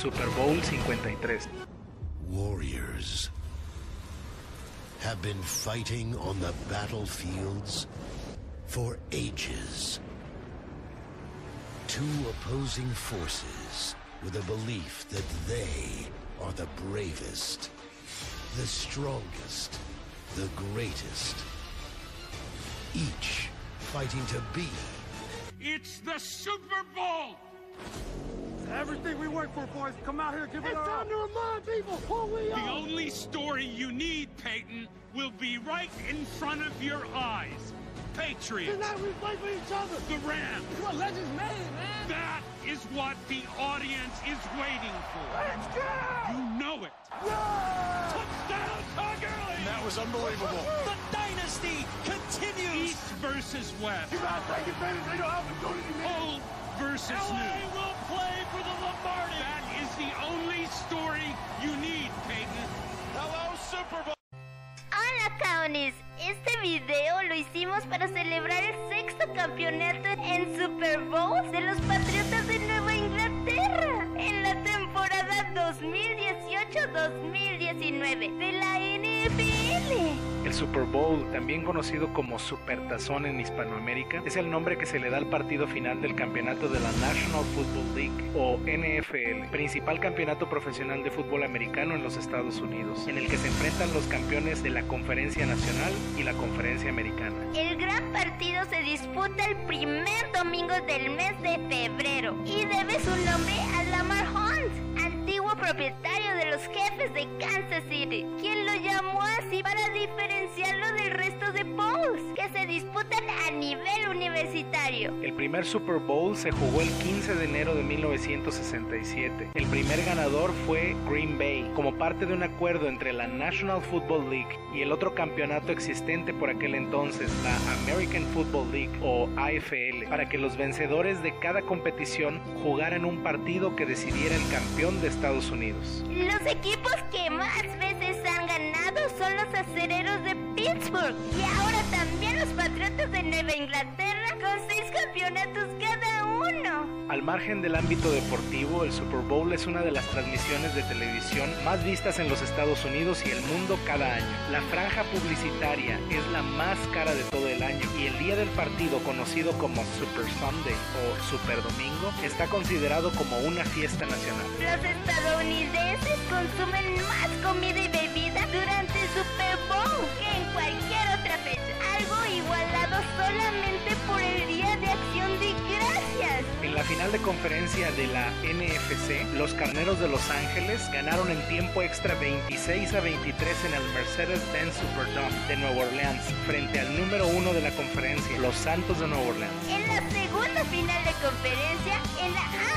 Super Bowl 53. Warriors have been fighting on the battlefields for ages. Two opposing forces with a belief that they are the bravest, the strongest, the greatest. Each fighting to be It's the Super Bowl! Everything we work for, boys, come out here, give it It's time to remind people who we are! The only story you need, Peyton, will be right in front of your eyes. Patriots. Tonight we fight for each other. The Rams. What legends made, man. That is what the audience is waiting for. Let's go! You know it. Yeah! Touchdown, Todd Gurley! That was unbelievable. The dynasty continues. East versus West. You guys take advantage of your opportunity, man. Versus LA new. will play for the Lombardi. That is the only story you need, Peyton. Hello, Super Bowl. Hola Cownies, este video lo hicimos para celebrar el sexto campeonato en Super Bowl de los Patriotas de Nueva Inglaterra en la temporada 2018-2019 de la NFL. El Super Bowl, también conocido como Supertazón en Hispanoamérica, es el nombre que se le da al partido final del campeonato de la National Football League o NFL, principal campeonato profesional de fútbol americano en los Estados Unidos, en el que se enfrentan los campeones de la Conferencia Nacional y la Conferencia Americana. El gran partido se disputa el primer domingo del mes de febrero y debe su nombre a Lamar Hunt, antiguo propietario de los jefes de Kansas City, quien lo llamó El primer Super Bowl se jugó el 15 de enero de 1967. El primer ganador fue Green Bay, como parte de un acuerdo entre la National Football League y el otro campeonato existente por aquel entonces, la American Football League o AFL, para que los vencedores de cada competición jugaran un partido que decidiera el campeón de Estados Unidos. Los equipos que más veces han ganado son los acereros de Pittsburgh y ahora también los Patriotas de Nueva Inglaterra con seis campeonatos cada uno. Al margen del ámbito deportivo, el Super Bowl es una de las transmisiones de televisión más vistas en los Estados Unidos y el mundo cada año. La franja publicitaria es la más cara de todo el año y el día del partido, conocido como Super Sunday o Super Domingo, está considerado como una fiesta nacional. Los estadounidenses consumen más comida y bebida durante el Super Bowl que en cualquier otra fecha. Igualado solamente por el Día de Acción de Gracias. En la final de conferencia de la NFC, los Carneros de Los Ángeles ganaron en tiempo extra 26 a 23 en el Mercedes-Benz Superdome de Nueva Orleans frente al número uno de la conferencia, los Santos de Nueva Orleans. En la segunda final de conferencia, en la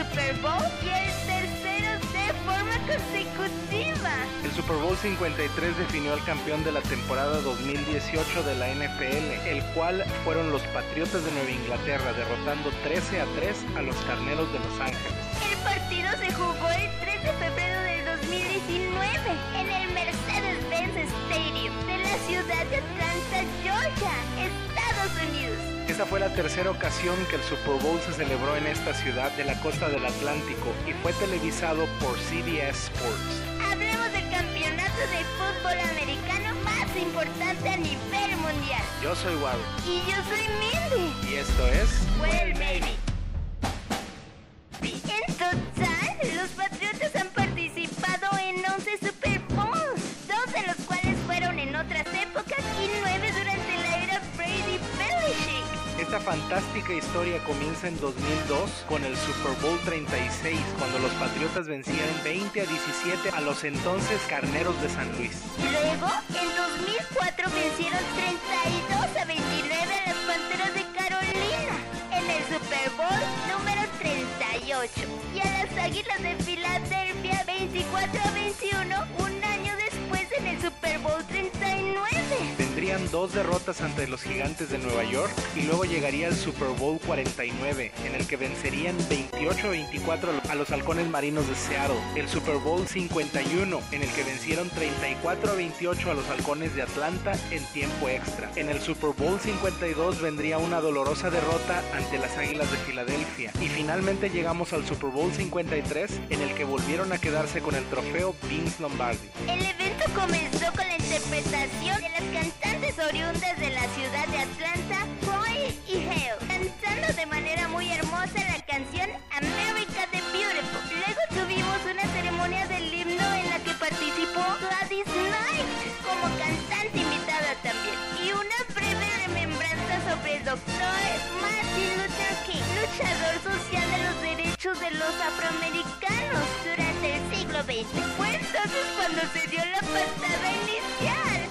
Super Bowl y el tercero de forma consecutiva. El Super Bowl 53 definió al campeón de la temporada 2018 de la NFL, el cual fueron los Patriotas de Nueva Inglaterra, derrotando 13 a 3 a los Carneros de Los Ángeles. El partido se jugó el 3 de febrero del 2019 en el Mercedes-Benz Stadium de la ciudad de Atlanta, Georgia, Estados Unidos. Esta fue la tercera ocasión que el Super Bowl se celebró en esta ciudad de la costa del Atlántico y fue televisado por CBS Sports. Hablemos del campeonato de fútbol americano más importante a nivel mundial. Yo soy Warren Y yo soy Mindy. y esto es Well, maybe. Fantástica historia comienza en 2002 con el Super Bowl 36, cuando los Patriotas vencieron 20 a 17 a los entonces Carneros de San Luis. Luego, en 2004 vencieron 32 a 29 a las Panteras de Carolina en el Super Bowl número 38 y a las Águilas de Filadelfia 24 a 21 dos derrotas ante los Gigantes de Nueva York y luego llegaría el Super Bowl 49, en el que vencerían 28-24 a los Halcones Marinos de Seattle, el Super Bowl 51, en el que vencieron 34-28 a los Halcones de Atlanta en tiempo extra. En el Super Bowl 52 vendría una dolorosa derrota ante las Águilas de Filadelfia y finalmente llegamos al Super Bowl 53 en el que volvieron a quedarse con el trofeo Vince Lombardi. El evento comenzó con la interpretación de las cantantes oriundas de la ciudad de Atlanta, Troy y Hale, cantando de manera muy hermosa la canción America remembranza sobre el doctor Martin Luther King, luchador social de los derechos de los afroamericanos durante el siglo XX. Fue entonces cuando se dio la patada inicial.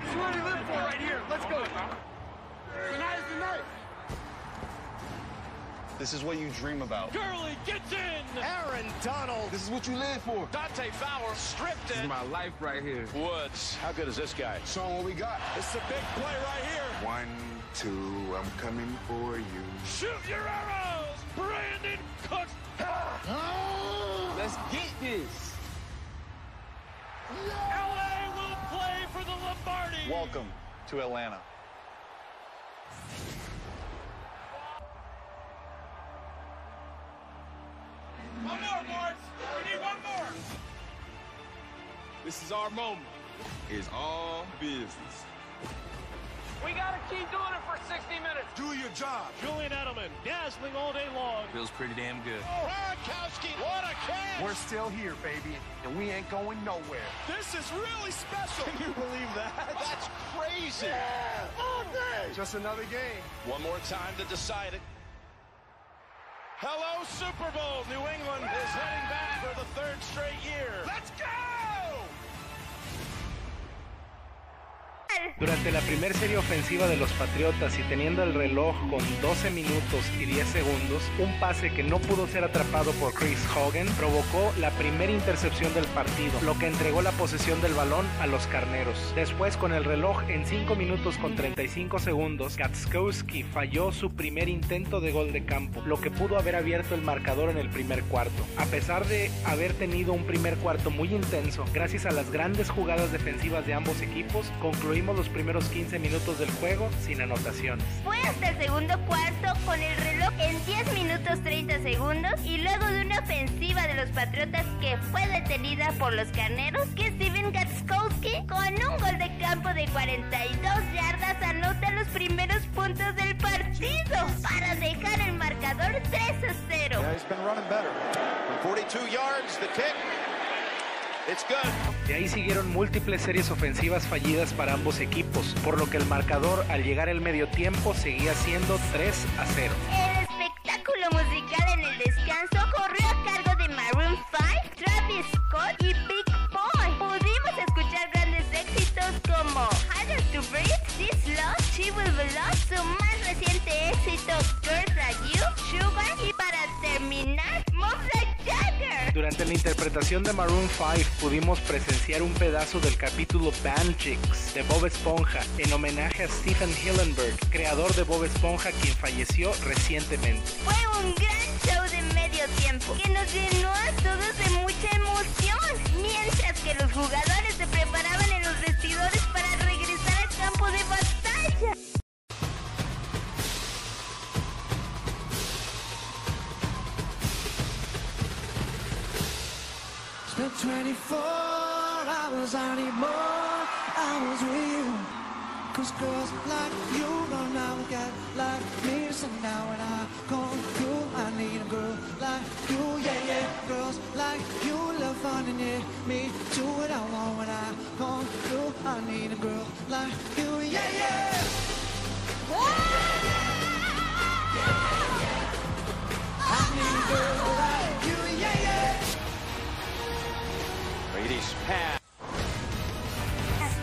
This is what we live for right here. Let's go. Tonight is the night. This is what you dream about. Gurley gets in! Aaron Donald. This is what you live for. Dante Fowler stripped it. my life right here. Woods. How good is this guy? Showing what we got. It's a big play right here. One, two, I'm coming for you. Shoot your arrows! Brandon Cooks! Ah! Let's get this. LA will play for the Lombardi! Welcome to Atlanta. One more, boys! We need one more! This is our moment. It's all business. We gotta keep doing it for 60 minutes! Do your job. Julian Edelman, dazzling all day long. Feels pretty damn good. Oh. Gronkowski, what a catch! We're still here, baby, and we ain't going nowhere. This is really special! Can you believe that? That's crazy! Just another game. One more time to decide it. Hello, Super Bowl! New England is heading back for the third straight year. Let's go! Durante la primera serie ofensiva de los Patriotas y teniendo el reloj con 12 minutos y 10 segundos, un pase que no pudo ser atrapado por Chris Hogan provocó la primera intercepción del partido, lo que entregó la posesión del balón a los carneros. Después, con el reloj en 5 minutos con 35 segundos, Katskowski falló su primer intento de gol de campo, lo que pudo haber abierto el marcador en el primer cuarto. A pesar de haber tenido un primer cuarto muy intenso, gracias a las grandes jugadas defensivas de ambos equipos, concluimos los primeros 15 minutos del juego sin anotaciones. Fue hasta el segundo cuarto con el reloj en 10 minutos 30 segundos y luego de una ofensiva de los Patriotas que fue detenida por los carneros que Steven Gatzkowski con un gol de campo de 42 yardas anota los primeros puntos del partido para dejar el marcador 3 a 0. he's been running better. From 42 yards, the kick. It's good. De ahí siguieron múltiples series ofensivas fallidas para ambos equipos, por lo que el marcador al llegar al medio tiempo seguía siendo 3 a 0. El espectáculo musical en el descanso corrió a cargo de Maroon 5, Travis Scott y Big Boy. Pudimos escuchar grandes éxitos como Harder to Breathe, This Love, She Will Belong, su más reciente éxito Durante la interpretación de Maroon 5 pudimos presenciar un pedazo del capítulo Band Chicks de Bob Esponja en homenaje a Stephen Hillenburg, creador de Bob Esponja quien falleció recientemente. Fue un gran show de medio tiempo que nos llenó a todos de mucha emoción, mientras que los jugadores 24 hours, I need more hours with you. Cause girls like you don't now get like me. So now when I call you, I need a girl like you, yeah, yeah. Girls like you love fun and yeah, me do what I want when I call you. I need a girl like you, yeah, yeah. I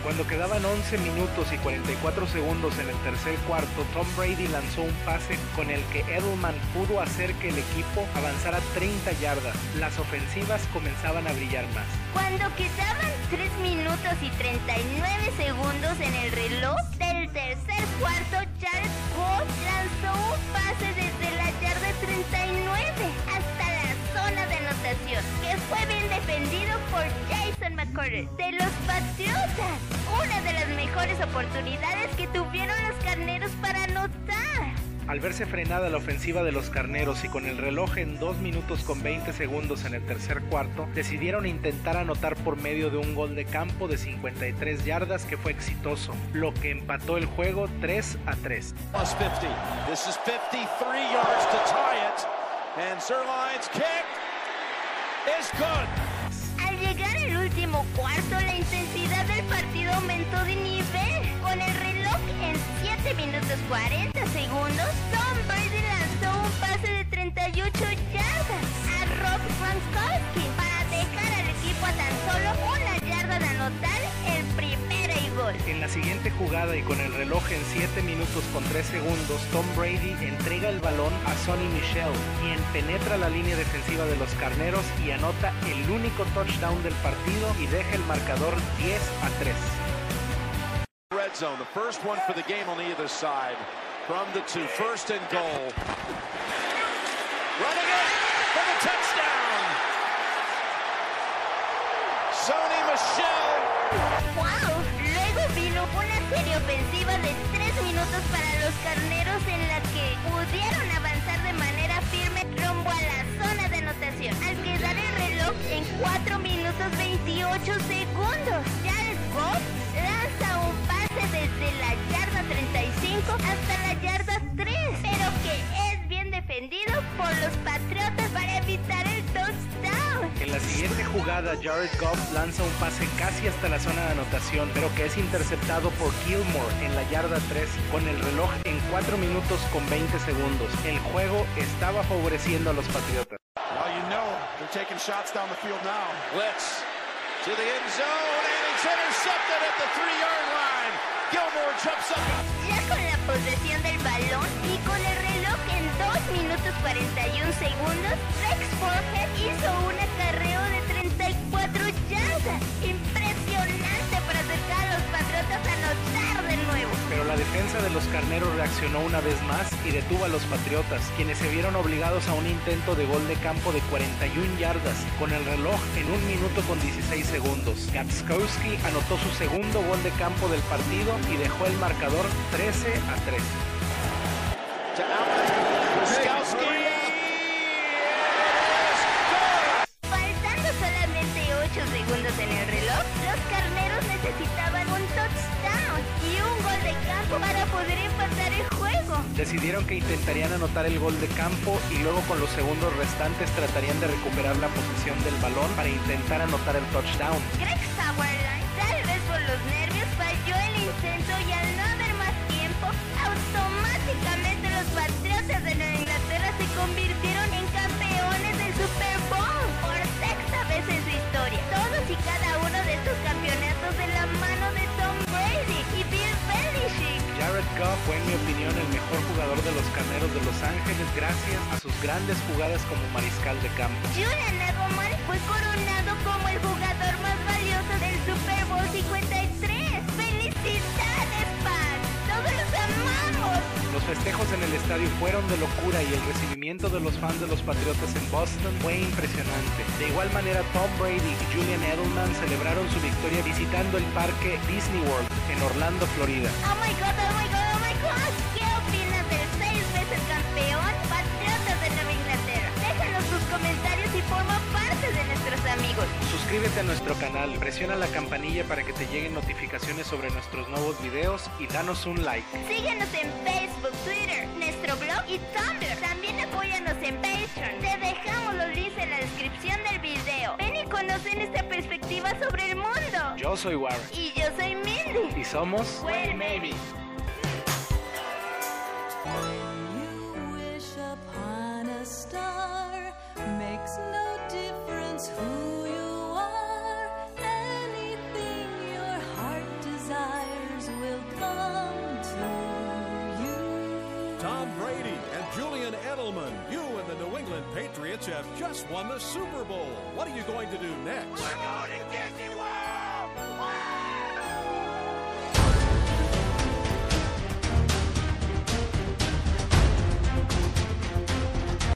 Cuando quedaban 11 minutos y 44 segundos en el tercer cuarto, Tom Brady lanzó un pase con el que Edelman pudo hacer que el equipo avanzara 30 yardas. Las ofensivas comenzaban a brillar más. Cuando quedaban 3 minutos y 39 segundos en el reloj del tercer cuarto, Jared Goff lanzó un pase desde la yarda 39 hasta la zona de anotación, que fue bien defendido por Jason McCurry de los Patriotas. Una de las mejores oportunidades que tuvieron los carneros para anotar. Al verse frenada la ofensiva de los carneros y con el reloj en 2 minutos con 20 segundos en el tercer cuarto, decidieron intentar anotar por medio de un gol de campo de 53 yardas que fue exitoso, lo que empató el juego 3 a 3. Plus 50. This is 53 yards to tie it. And Sirline's kick Al llegar el último cuarto, la intensidad del partido aumentó de nivel. Con el reloj en 7 minutos 40 segundos, Tom lanzó un pase de 38 yardas En la siguiente jugada y con el reloj en 7 minutos con 3 segundos, Tom Brady entrega el balón a Sonny Michel, quien penetra la línea defensiva de los carneros y anota el único touchdown del partido y deja el marcador 10 a 3. Red zone, the first one for the game on either side. From the two, first and goal. Ofensiva de 3 minutos para los carneros en la que pudieron avanzar de manera firme rumbo a la zona de anotación. Al quedar el reloj en 4 minutos 28 segundos, Jared Goff lanza un pase desde la yarda 35 hasta la yarda 3, pero siguiente jugada, Jared Goff lanza un pase casi hasta la zona de anotación, pero que es interceptado por Gilmore en la yarda 3 con el reloj en 4 minutos con 20 segundos. El juego estaba favoreciendo a los Patriotas. Well, you know they're taking shots down the field now. Blitz to the end zone, and it's intercepted at the three-yard line. Gilmore jumps up. Minutos 41 segundos, Rex hizo un acarreo de 34 yardas. Impresionante para acercar a los Patriotas a anotar de nuevo. Pero la defensa de los carneros reaccionó una vez más y detuvo a los Patriotas, quienes se vieron obligados a un intento de gol de campo de 41 yardas, con el reloj en 1 minuto con 16 segundos. Gapskowski anotó su segundo gol de campo del partido y dejó el marcador 13 a 3. Decidieron que intentarían anotar el gol de campo y luego con los segundos restantes tratarían de recuperar la posesión del balón para intentar anotar el touchdown. Greg Sauerline, tal vez por los nervios, falló el intento y al no haber más tiempo, automáticamente los Patriotas de Nueva Inglaterra se convirtieron en campeones del Super Bowl por sexta vez en su historia. Todos y cada uno de estos campeonatos de la mano de Tom Brady y Bill Belichick. Jared Goff fue en mi opinión el mejor jugador de los carneros de Los Ángeles gracias a sus grandes jugadas como mariscal de campo. Julian Edelman fue coronado como el jugador más valioso del Super Bowl 53. ¡Felicidades, fans! ¡Todos los amamos! Los festejos en el estadio fueron de locura y el recibimiento de los fans de los Patriotas en Boston fue impresionante. De igual manera, Tom Brady y Julian Edelman celebraron su victoria visitando el parque Disney World en Orlando, Florida. ¡Oh my god, oh my god, oh my god! Suscríbete a nuestro canal, presiona la campanilla para que te lleguen notificaciones sobre nuestros nuevos videos y danos un like. Síguenos en Facebook, Twitter, nuestro blog y Tumblr. También apóyanos en Patreon. Te dejamos los links en la descripción del video. Ven y conoce nuestra perspectiva sobre el mundo. Yo soy Warren Y yo soy Mindy. y somos Well, maybe. Gentlemen, you and the New England Patriots have just won the Super Bowl. What are you going to do next? We're going to Disney